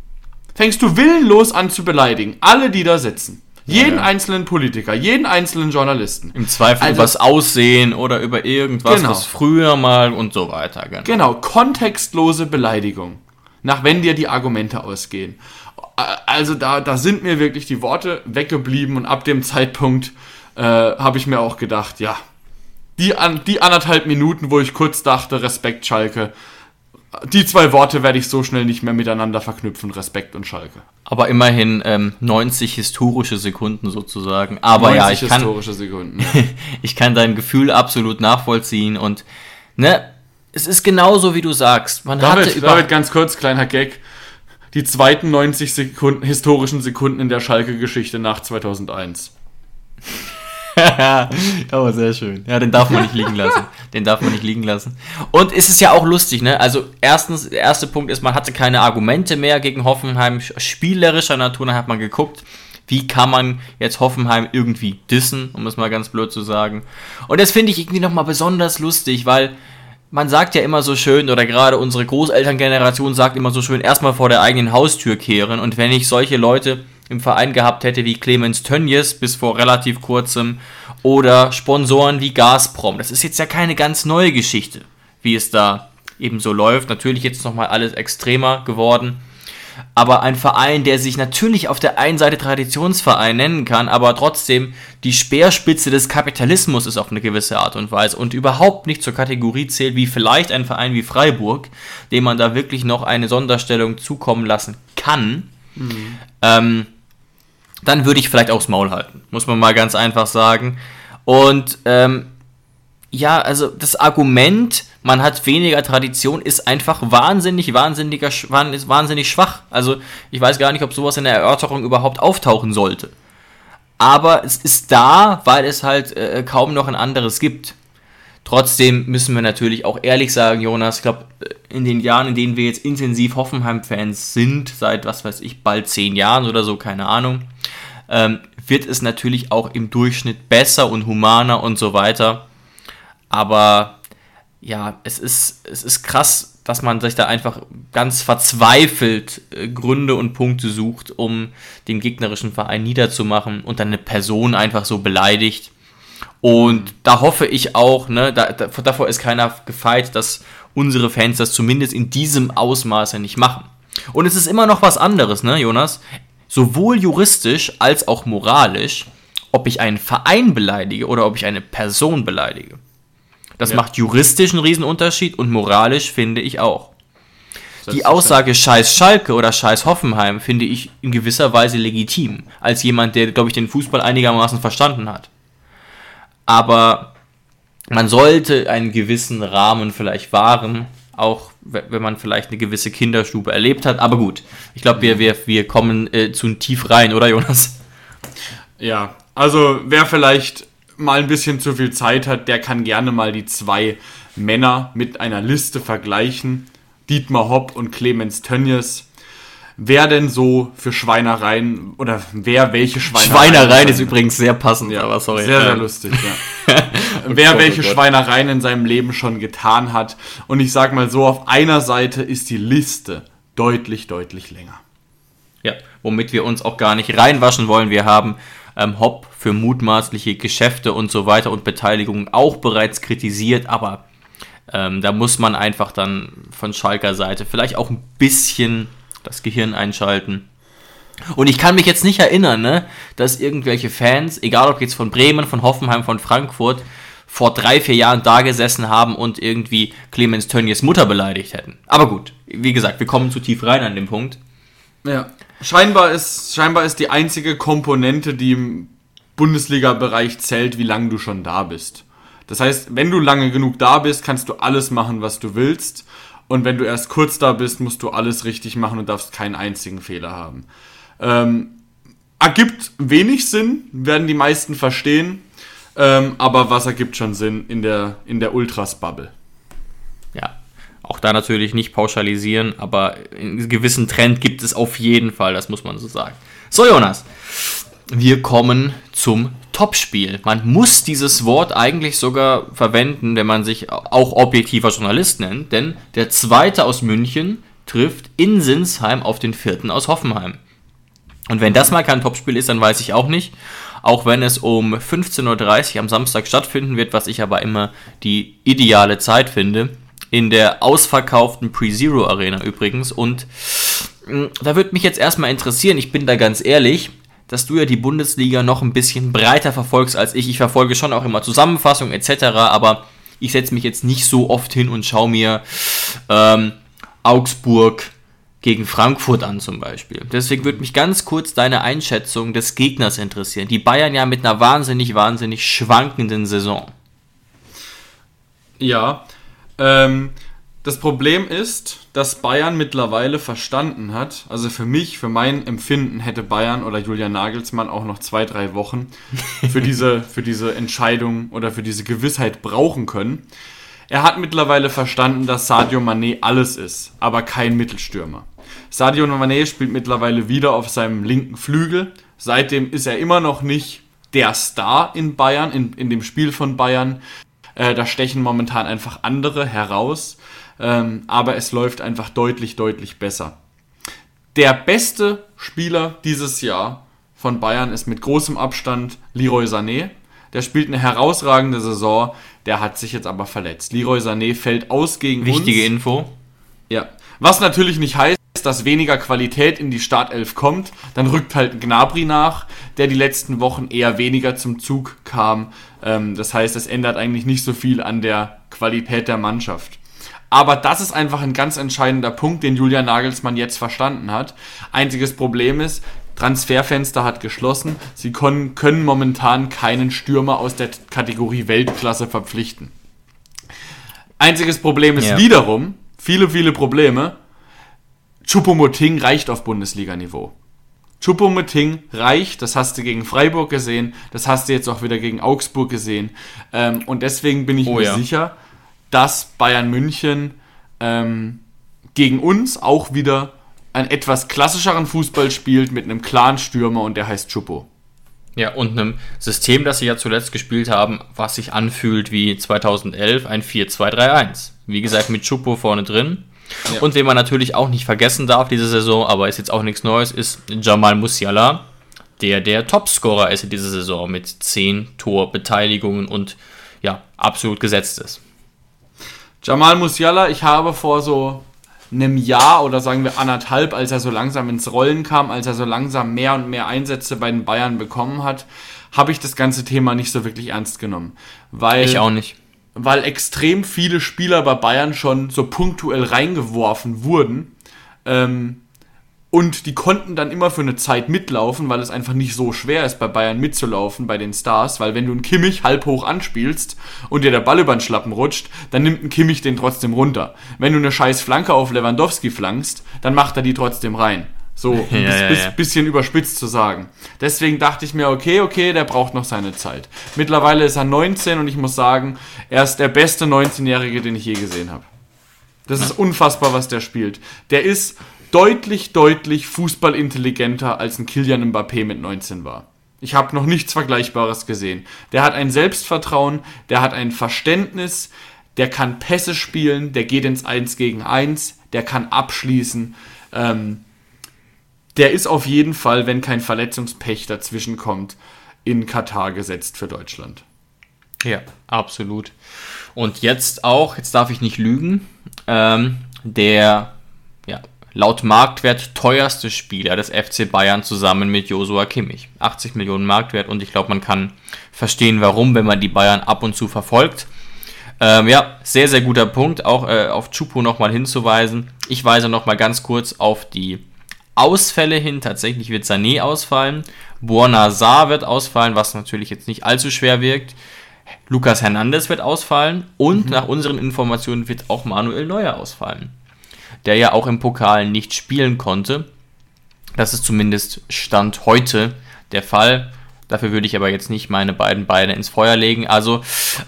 Fängst du willenlos an zu beleidigen. Alle, die da sitzen. Jeden ja, einzelnen Politiker, jeden einzelnen Journalisten. Im Zweifel also, über das Aussehen oder über irgendwas, genau. was früher mal und so weiter. Genau. genau, kontextlose Beleidigung. Nach wenn dir die Argumente ausgehen also da, da sind mir wirklich die Worte weggeblieben und ab dem Zeitpunkt äh, habe ich mir auch gedacht, ja, die, an, die anderthalb Minuten, wo ich kurz dachte, Respekt Schalke, die zwei Worte werde ich so schnell nicht mehr miteinander verknüpfen, Respekt und Schalke. Aber immerhin ähm, 90 historische Sekunden sozusagen. Aber ja, ich kann, Sekunden, ja. ich kann dein Gefühl absolut nachvollziehen und ne, es ist genauso wie du sagst. Man David, hatte über David, ganz kurz, kleiner Gag die zweiten 90 Sekunden, historischen Sekunden in der Schalke-Geschichte nach 2001. Aber sehr schön. Ja, den darf man nicht liegen lassen. Den darf man nicht liegen lassen. Und es ist ja auch lustig, ne? Also, erstens, der erste Punkt ist, man hatte keine Argumente mehr gegen Hoffenheim. Spielerischer Natur, dann hat man geguckt, wie kann man jetzt Hoffenheim irgendwie dissen, um es mal ganz blöd zu sagen. Und das finde ich irgendwie nochmal besonders lustig, weil man sagt ja immer so schön, oder gerade unsere Großelterngeneration sagt immer so schön, erstmal vor der eigenen Haustür kehren. Und wenn ich solche Leute im Verein gehabt hätte wie Clemens Tönjes bis vor relativ kurzem oder Sponsoren wie Gazprom, das ist jetzt ja keine ganz neue Geschichte, wie es da eben so läuft. Natürlich jetzt nochmal alles extremer geworden aber ein Verein, der sich natürlich auf der einen Seite Traditionsverein nennen kann, aber trotzdem die Speerspitze des Kapitalismus ist auf eine gewisse Art und Weise und überhaupt nicht zur Kategorie zählt, wie vielleicht ein Verein wie Freiburg, dem man da wirklich noch eine Sonderstellung zukommen lassen kann, mhm. ähm, dann würde ich vielleicht aufs Maul halten, muss man mal ganz einfach sagen. Und ähm, ja, also das Argument, man hat weniger Tradition, ist einfach wahnsinnig, wahnsinniger, wahnsinnig schwach. Also ich weiß gar nicht, ob sowas in der Erörterung überhaupt auftauchen sollte. Aber es ist da, weil es halt äh, kaum noch ein anderes gibt. Trotzdem müssen wir natürlich auch ehrlich sagen, Jonas, ich glaube, äh, in den Jahren, in denen wir jetzt intensiv Hoffenheim-Fans sind, seit was weiß ich, bald zehn Jahren oder so, keine Ahnung, ähm, wird es natürlich auch im Durchschnitt besser und humaner und so weiter. Aber ja, es ist, es ist krass, dass man sich da einfach ganz verzweifelt äh, Gründe und Punkte sucht, um den gegnerischen Verein niederzumachen und dann eine Person einfach so beleidigt. Und da hoffe ich auch, ne, da, da, davor ist keiner gefeit, dass unsere Fans das zumindest in diesem Ausmaße nicht machen. Und es ist immer noch was anderes, ne, Jonas? Sowohl juristisch als auch moralisch, ob ich einen Verein beleidige oder ob ich eine Person beleidige. Das ja. macht juristisch einen Riesenunterschied und moralisch finde ich auch. Die Aussage Scheiß Schalke oder Scheiß Hoffenheim finde ich in gewisser Weise legitim, als jemand, der, glaube ich, den Fußball einigermaßen verstanden hat. Aber man sollte einen gewissen Rahmen vielleicht wahren, auch wenn man vielleicht eine gewisse Kinderstube erlebt hat. Aber gut, ich glaube, wir, wir, wir kommen äh, zu tief rein, oder Jonas? Ja, also wer vielleicht mal ein bisschen zu viel Zeit hat, der kann gerne mal die zwei Männer mit einer Liste vergleichen. Dietmar Hopp und Clemens Tönjes. wer denn so für Schweinereien oder wer welche Schweinereien. Schweinereien ist übrigens sehr passend, ja, aber sorry. Sehr, sehr Ähm, lustig, ja. wer Oh welche. Schweinereien in seinem Leben schon getan hat. Und ich sag mal so, auf einer Seite ist die Liste deutlich, deutlich länger. Ja, womit wir uns auch gar nicht reinwaschen wollen. Wir haben ähm, Hopp für mutmaßliche Geschäfte und so weiter und Beteiligungen auch bereits kritisiert, aber ähm, da muss man einfach dann von Schalker Seite vielleicht auch ein bisschen das Gehirn einschalten. Und ich kann mich jetzt nicht erinnern, ne, dass irgendwelche Fans, egal ob jetzt von Bremen, von Hoffenheim, von Frankfurt, vor drei, vier Jahren da gesessen haben und irgendwie Clemens Tönnies Mutter beleidigt hätten. Aber gut, wie gesagt, wir kommen zu tief rein an dem Punkt. Ja. Scheinbar ist, scheinbar ist die einzige Komponente, die im Bundesliga-Bereich zählt, wie lange du schon da bist. Das heißt, wenn du lange genug da bist, kannst du alles machen, was du willst. Und wenn du erst kurz da bist, musst du alles richtig machen und darfst keinen einzigen Fehler haben. Ähm, ergibt wenig Sinn, werden die meisten verstehen. Ähm, aber was ergibt schon Sinn in der, in der Ultras-Bubble? Ja, auch da natürlich nicht pauschalisieren, aber einen gewissen Trend gibt es auf jeden Fall, das muss man so sagen. So, Jonas, wir kommen zum Topspiel. Man muss dieses Wort eigentlich sogar verwenden, wenn man sich auch objektiver Journalist nennt, denn der zweite aus München trifft in Sinsheim auf den vierten aus Hoffenheim. Und wenn das mal kein Topspiel ist, dann weiß ich auch nicht. Auch wenn es um 15.30 Uhr am Samstag stattfinden wird, was ich aber immer die ideale Zeit finde. In der ausverkauften Pre-Zero Arena übrigens. Und mh, da würde mich jetzt erstmal interessieren, ich bin da ganz ehrlich, dass du ja die Bundesliga noch ein bisschen breiter verfolgst als ich. Ich verfolge schon auch immer Zusammenfassungen etc., aber ich setze mich jetzt nicht so oft hin und schaue mir ähm, Augsburg gegen Frankfurt an zum Beispiel. Deswegen würde mich ganz kurz deine Einschätzung des Gegners interessieren. Die Bayern ja mit einer wahnsinnig, wahnsinnig schwankenden Saison. Ja, ähm, das Problem ist, dass Bayern mittlerweile verstanden hat, also für mich, für mein Empfinden hätte Bayern oder Julian Nagelsmann auch noch zwei, drei Wochen für diese, für diese Entscheidung oder für diese Gewissheit brauchen können. Er hat mittlerweile verstanden, dass Sadio Mané alles ist, aber kein Mittelstürmer. Sadio Mané spielt mittlerweile wieder auf seinem linken Flügel. Seitdem ist er immer noch nicht der Star in Bayern, in, in dem Spiel von Bayern. Äh, da stechen momentan einfach andere heraus. Ähm, aber es läuft einfach deutlich, deutlich besser. Der beste Spieler dieses Jahr von Bayern ist mit großem Abstand Leroy Sané. Der spielt eine herausragende Saison. Der hat sich jetzt aber verletzt. Leroy Sané fällt aus gegen Wichtige uns. Info. Ja. Was natürlich nicht heißt, dass weniger Qualität in die Startelf kommt. Dann rückt halt Gnabry nach, der die letzten Wochen eher weniger zum Zug kam. Ähm, das heißt, es ändert eigentlich nicht so viel an der Qualität der Mannschaft. Aber das ist einfach ein ganz entscheidender Punkt, den Julian Nagelsmann jetzt verstanden hat. Einziges Problem ist, Transferfenster hat geschlossen. Sie können, können momentan keinen Stürmer aus der Kategorie Weltklasse verpflichten. Einziges Problem ist Ja. wiederum, viele, viele Probleme, Choupo-Moting reicht auf Bundesliga-Niveau. Choupo-Moting reicht, das hast du gegen Freiburg gesehen, das hast du jetzt auch wieder gegen Augsburg gesehen. Ähm, und deswegen bin ich Oh mir ja. sicher, dass Bayern München ähm, gegen uns auch wieder einen etwas klassischeren Fußball spielt mit einem klaren Stürmer und der heißt Choupo. Ja, und einem System, das sie ja zuletzt gespielt haben, was sich anfühlt wie 2011, ein 4-2-3-1. Wie gesagt, mit Chupo vorne drin. Ja. Und wen man natürlich auch nicht vergessen darf diese Saison, aber ist jetzt auch nichts Neues, ist Jamal Musiala, der der Topscorer ist in dieser Saison mit 10 Torbeteiligungen und ja, absolut gesetzt ist. Jamal Musiala, ich habe vor so einem Jahr oder sagen wir anderthalb, als er so langsam ins Rollen kam, als er so langsam mehr und mehr Einsätze bei den Bayern bekommen hat, habe ich das ganze Thema nicht so wirklich ernst genommen. Weil, Ich auch nicht. Weil extrem viele Spieler bei Bayern schon so punktuell reingeworfen wurden. Ähm, und die konnten dann immer für eine Zeit mitlaufen, weil es einfach nicht so schwer ist, bei Bayern mitzulaufen, bei den Stars. Weil wenn du einen Kimmich halb hoch anspielst und dir der Ball über den Schlappen rutscht, dann nimmt ein Kimmich den trotzdem runter. Wenn du eine scheiß Flanke auf Lewandowski flankst, dann macht er die trotzdem rein. So, um Ja, bis, bis, bisschen überspitzt zu sagen. Deswegen dachte ich mir, okay, okay, der braucht noch seine Zeit. Mittlerweile ist er 19 und ich muss sagen, er ist der beste 19-Jährige, den ich je gesehen habe. Das ist unfassbar, was der spielt. Der ist deutlich, deutlich fußballintelligenter als ein Kilian Mbappé mit 19 war. Ich habe noch nichts Vergleichbares gesehen. Der hat ein Selbstvertrauen, der hat ein Verständnis, der kann Pässe spielen, der geht ins 1 gegen 1, der kann abschließen. Ähm, der ist auf jeden Fall, wenn kein Verletzungspech dazwischen kommt, in Katar gesetzt für Deutschland. Ja, absolut. Und jetzt auch, jetzt darf ich nicht lügen, ähm, der ja, laut Marktwert teuerste Spieler des FC Bayern zusammen mit Josua Kimmich. 80 Millionen Marktwert und ich glaube, man kann verstehen, warum, wenn man die Bayern ab und zu verfolgt. Ähm, ja, sehr, sehr guter Punkt, auch äh, auf Chupo nochmal hinzuweisen. Ich weise nochmal ganz kurz auf die Ausfälle hin. Tatsächlich wird Sané ausfallen. Buonazar wird ausfallen, was natürlich jetzt nicht allzu schwer wirkt. Lukas Hernandez wird ausfallen und mhm. nach unseren Informationen wird auch Manuel Neuer ausfallen, der ja auch im Pokal nicht spielen konnte. Das ist zumindest Stand heute der Fall. Dafür würde ich aber jetzt nicht meine beiden Beine ins Feuer legen. Also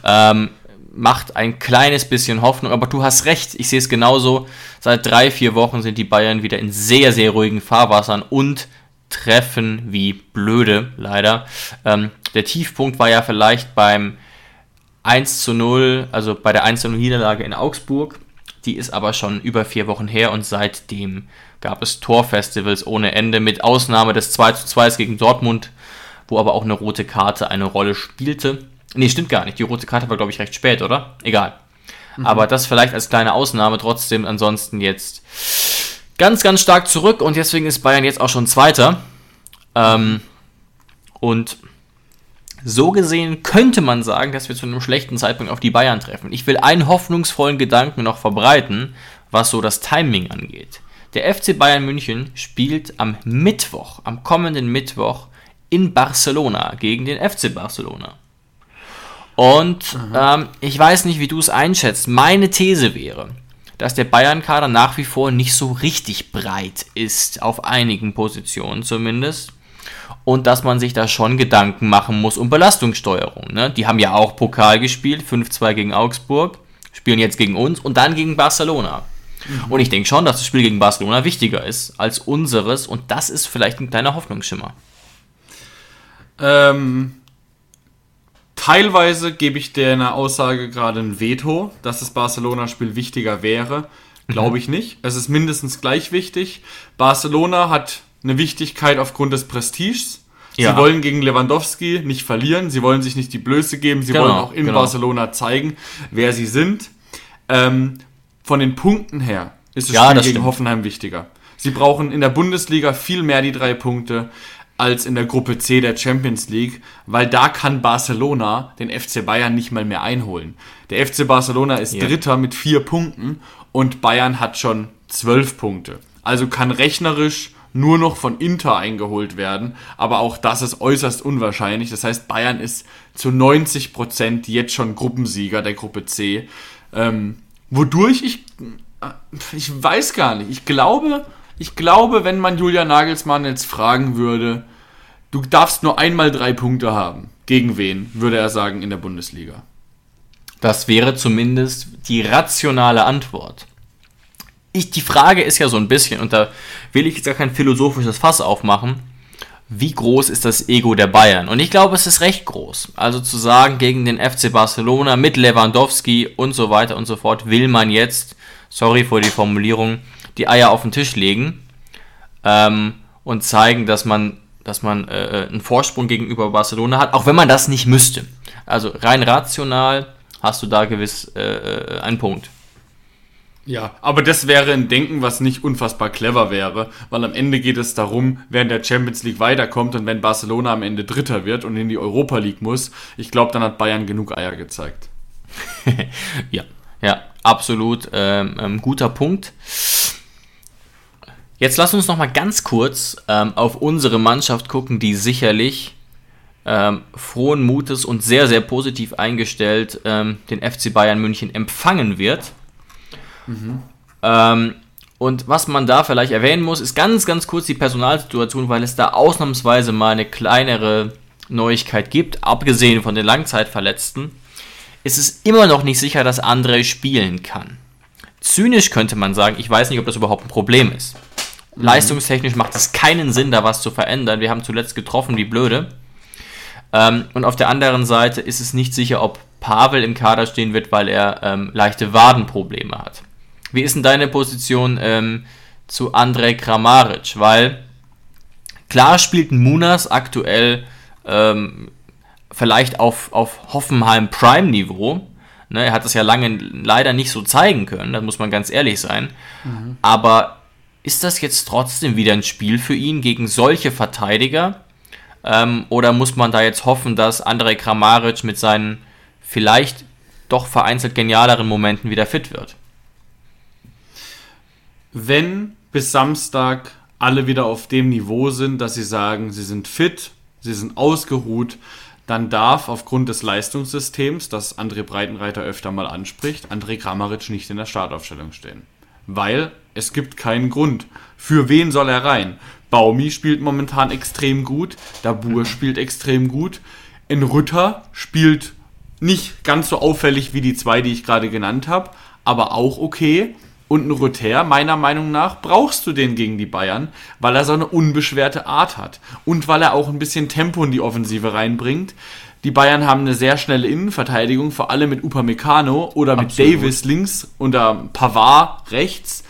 ähm, macht ein kleines bisschen Hoffnung, aber du hast recht, ich sehe es genauso. Seit drei, vier Wochen sind die Bayern wieder in sehr, sehr ruhigen Fahrwassern und treffen wie blöde, leider. Ähm, der Tiefpunkt war ja vielleicht beim 1 zu 0, also bei der 1 zu 0 Niederlage in Augsburg. Die ist aber schon über vier Wochen her und seitdem gab es Torfestivals ohne Ende, mit Ausnahme des 2 zu 2 gegen Dortmund, wo aber auch eine rote Karte eine Rolle spielte. Nee, stimmt gar nicht. Die rote Karte war, glaube ich, recht spät, oder? Egal. Mhm. Aber das vielleicht als kleine Ausnahme trotzdem. Ansonsten jetzt ganz, ganz stark zurück und deswegen ist Bayern jetzt auch schon Zweiter. Ähm, und so gesehen könnte man sagen, dass wir zu einem schlechten Zeitpunkt auf die Bayern treffen. Ich will einen hoffnungsvollen Gedanken noch verbreiten, was so das Timing angeht. Der FC Bayern München spielt am Mittwoch, am kommenden Mittwoch in Barcelona gegen den FC Barcelona. Und ähm, ich weiß nicht, wie du es einschätzt. Meine These wäre, dass der Bayern-Kader nach wie vor nicht so richtig breit ist, auf einigen Positionen zumindest. Und dass man sich da schon Gedanken machen muss um Belastungssteuerung. Ne? Die haben ja auch Pokal gespielt, 5-2 gegen Augsburg, spielen jetzt gegen uns und dann gegen Barcelona. Mhm. Und ich denke schon, dass das Spiel gegen Barcelona wichtiger ist als unseres und das ist vielleicht ein kleiner Hoffnungsschimmer. Ähm, Teilweise gebe ich der Aussage gerade ein Veto, dass das Barcelona-Spiel wichtiger wäre. Glaube mhm. ich nicht. Es ist mindestens gleich wichtig. Barcelona hat eine Wichtigkeit aufgrund des Prestiges. Sie ja. wollen gegen Lewandowski nicht verlieren. Sie wollen sich nicht die Blöße geben. Sie genau, wollen auch in genau. Barcelona zeigen, wer sie sind. Ähm, von den Punkten her ist das ja, Spiel das gegen stimmt. Hoffenheim wichtiger. Sie brauchen in der Bundesliga viel mehr die drei Punkte als in der Gruppe C der Champions League, weil da kann Barcelona den FC Bayern nicht mal mehr einholen. Der FC Barcelona ist ja. Dritter mit vier Punkten und Bayern hat schon zwölf Punkte. Also kann rechnerisch nur noch von Inter eingeholt werden, aber auch das ist äußerst unwahrscheinlich. Das heißt, Bayern ist zu 90 Prozent jetzt schon Gruppensieger der Gruppe C. Ähm, wodurch ich, ich weiß gar nicht, ich glaube, ich glaube, wenn man Julian Nagelsmann jetzt fragen würde, du darfst nur einmal drei Punkte haben, gegen wen, würde er sagen, in der Bundesliga? Das wäre zumindest die rationale Antwort. Ich, die Frage ist ja so ein bisschen, und da will ich jetzt gar kein philosophisches Fass aufmachen, wie groß ist das Ego der Bayern? Und ich glaube, es ist recht groß. Also zu sagen, gegen den FC Barcelona mit Lewandowski und so weiter und so fort, will man jetzt, sorry für die Formulierung, die Eier auf den Tisch legen ähm, und zeigen, dass man, dass man äh, einen Vorsprung gegenüber Barcelona hat, auch wenn man das nicht müsste. Also rein rational hast du da gewiss äh, äh einen Punkt. Ja, aber das wäre ein Denken, was nicht unfassbar clever wäre, weil am Ende geht es darum, wer in der Champions League weiterkommt und wenn Barcelona am Ende Dritter wird und in die Europa League muss, ich glaube, dann hat Bayern genug Eier gezeigt. ja, ja, absolut ähm, ähm, guter Punkt. Jetzt lass uns noch mal ganz kurz ähm, auf unsere Mannschaft gucken, die sicherlich ähm, frohen Mutes und sehr, sehr positiv eingestellt ähm, den FC Bayern München empfangen wird. Mhm. Ähm, und was man da vielleicht erwähnen muss, ist ganz, ganz kurz die Personalsituation, weil es da ausnahmsweise mal eine kleinere Neuigkeit gibt, abgesehen von den Langzeitverletzten. Ist es immer noch nicht sicher, dass André spielen kann. Zynisch könnte man sagen, ich weiß nicht, ob das überhaupt ein Problem ist. Mhm. Leistungstechnisch macht es keinen Sinn, da was zu verändern. Wir haben zuletzt getroffen, wie blöde. Ähm, und auf der anderen Seite ist es nicht sicher, ob Pavel im Kader stehen wird, weil er ähm, leichte Wadenprobleme hat. Wie ist denn deine Position ähm, zu Andrej Kramaric? Weil klar spielt Munas aktuell ähm, vielleicht auf, auf Hoffenheim Prime-Niveau. Ne, er hat das ja lange leider nicht so zeigen können, da muss man ganz ehrlich sein. Mhm. Aber ist das jetzt trotzdem wieder ein Spiel für ihn gegen solche Verteidiger? Ähm, oder muss man da jetzt hoffen, dass Andrej Kramaric mit seinen vielleicht doch vereinzelt genialeren Momenten wieder fit wird? Wenn bis Samstag alle wieder auf dem Niveau sind, dass sie sagen, sie sind fit, sie sind ausgeruht, dann darf aufgrund des Leistungssystems, das André Breitenreiter öfter mal anspricht, André Kramaric nicht in der Startaufstellung stehen. Weil es gibt keinen Grund. Für wen soll er rein? Baumi spielt momentan extrem gut, Dabur spielt extrem gut, in Rütter spielt nicht ganz so auffällig wie die zwei, die ich gerade genannt habe, aber auch okay. Und ein Rütter, meiner Meinung nach, brauchst du den gegen die Bayern, weil er so eine unbeschwerte Art hat. Und weil er auch ein bisschen Tempo in die Offensive reinbringt. Die Bayern haben eine sehr schnelle Innenverteidigung, vor allem mit Upamecano oder mit Absolut. Davis links oder Pavard rechts.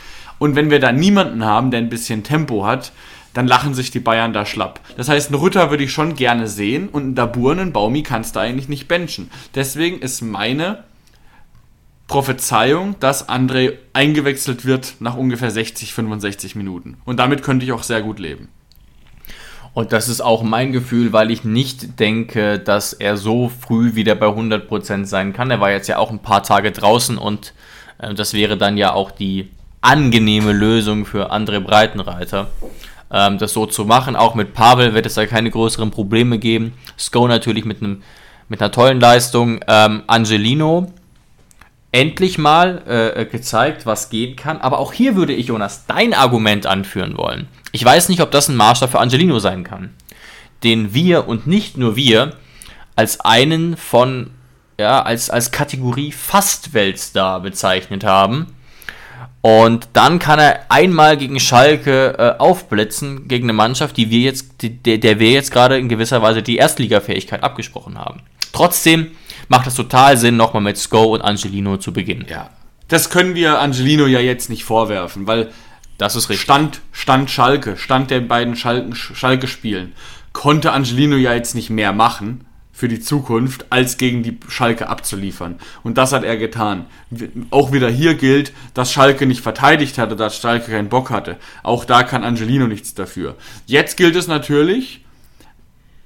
Und wenn wir da niemanden haben, der ein bisschen Tempo hat, dann lachen sich die Bayern da schlapp. Das heißt, einen Rütter würde ich schon gerne sehen und einen Dabur, einen Baumi kannst du eigentlich nicht benchen. Deswegen ist meine Prophezeiung, dass André eingewechselt wird nach ungefähr 60, 65 Minuten. Und damit könnte ich auch sehr gut leben. Und das ist auch mein Gefühl, weil ich nicht denke, dass er so früh wieder bei 100% sein kann. Er war jetzt ja auch ein paar Tage draußen und äh, das wäre dann ja auch die angenehme Lösung für andere Breitenreiter, ähm, das so zu machen. Auch mit Pavel wird es da keine größeren Probleme geben. Sko natürlich mit, einem, mit einer tollen Leistung. Ähm, Angelino endlich mal äh, äh, gezeigt, was gehen kann. Aber auch hier würde ich, Jonas, dein Argument anführen wollen. Ich weiß nicht, ob das ein Maßstab für Angelino sein kann. Den wir und nicht nur wir als einen von, ja, als, als Kategorie Fast-Weltstar bezeichnet haben und dann kann er einmal gegen Schalke äh, aufblitzen, gegen eine Mannschaft, die wir jetzt, die, der, der wir jetzt gerade in gewisser Weise die Erstligafähigkeit abgesprochen haben. Trotzdem macht es total Sinn, nochmal mit Sko und Angelino zu beginnen. Ja. Das können wir Angelino ja jetzt nicht vorwerfen, weil das ist richtig. Stand, Stand Schalke, Stand der beiden Schalke-Spielen, konnte Angelino ja jetzt nicht mehr machen für die Zukunft, als gegen die Schalke abzuliefern. Und das hat er getan. Auch wieder hier gilt, dass Schalke nicht verteidigt hatte, dass Schalke keinen Bock hatte. Auch da kann Angelino nichts dafür. Jetzt gilt es natürlich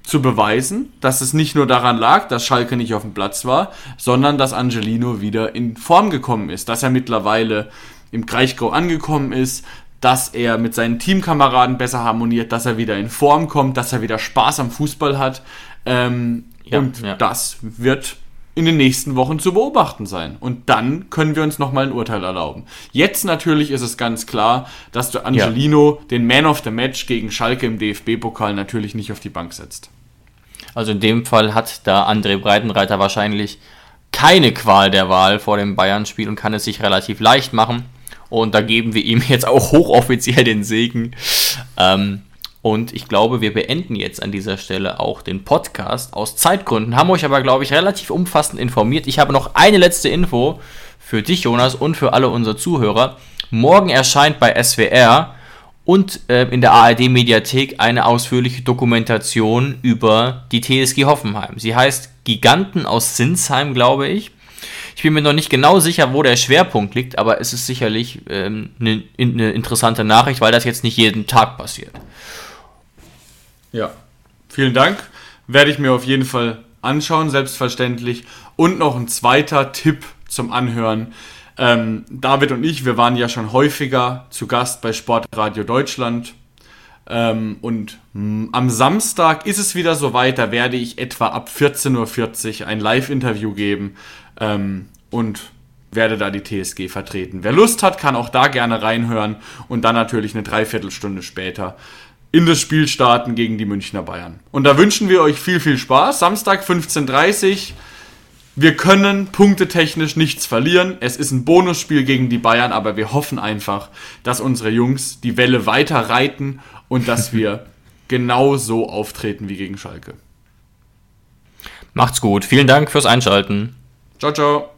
zu beweisen, dass es nicht nur daran lag, dass Schalke nicht auf dem Platz war, sondern dass Angelino wieder in Form gekommen ist, dass er mittlerweile im Kraichgau angekommen ist, dass er mit seinen Teamkameraden besser harmoniert, dass er wieder in Form kommt, dass er wieder Spaß am Fußball hat. Ähm, ja, und ja. das wird in den nächsten Wochen zu beobachten sein. Und dann können wir uns nochmal ein Urteil erlauben. Jetzt natürlich ist es ganz klar, dass du Angelino, ja. den Man of the Match gegen Schalke im DFB-Pokal, natürlich nicht auf die Bank setzt. Also in dem Fall hat da André Breitenreiter wahrscheinlich keine Qual der Wahl vor dem Bayern-Spiel und kann es sich relativ leicht machen. Und da geben wir ihm jetzt auch hochoffiziell den Segen. Ähm, und ich glaube, wir beenden jetzt an dieser Stelle auch den Podcast aus Zeitgründen, haben euch aber, glaube ich, relativ umfassend informiert. Ich habe noch eine letzte Info für dich, Jonas, und für alle unsere Zuhörer. Morgen erscheint bei SWR und äh, in der ARD-Mediathek eine ausführliche Dokumentation über die TSG Hoffenheim. Sie heißt Giganten aus Sinsheim, glaube ich. Ich bin mir noch nicht genau sicher, wo der Schwerpunkt liegt, aber es ist sicherlich ähm, eine, eine interessante Nachricht, weil das jetzt nicht jeden Tag passiert. Ja, vielen Dank. Werde ich mir auf jeden Fall anschauen, selbstverständlich. Und noch ein zweiter Tipp zum Anhören. Ähm, David und ich, wir waren ja schon häufiger zu Gast bei Sportradio Deutschland. Ähm, und am Samstag ist es wieder soweit, da werde ich etwa ab 14.40 Uhr ein Live-Interview geben ähm, und werde da die TSG vertreten. Wer Lust hat, kann auch da gerne reinhören und dann natürlich eine Dreiviertelstunde später in das Spiel starten gegen die Münchner Bayern. Und da wünschen wir euch viel, viel Spaß. Samstag 15.30 Uhr. Wir können punktetechnisch nichts verlieren. Es ist ein Bonusspiel gegen die Bayern, aber wir hoffen einfach, dass unsere Jungs die Welle weiter reiten und dass wir genau so auftreten wie gegen Schalke. Macht's gut. Vielen Dank fürs Einschalten. Ciao, ciao.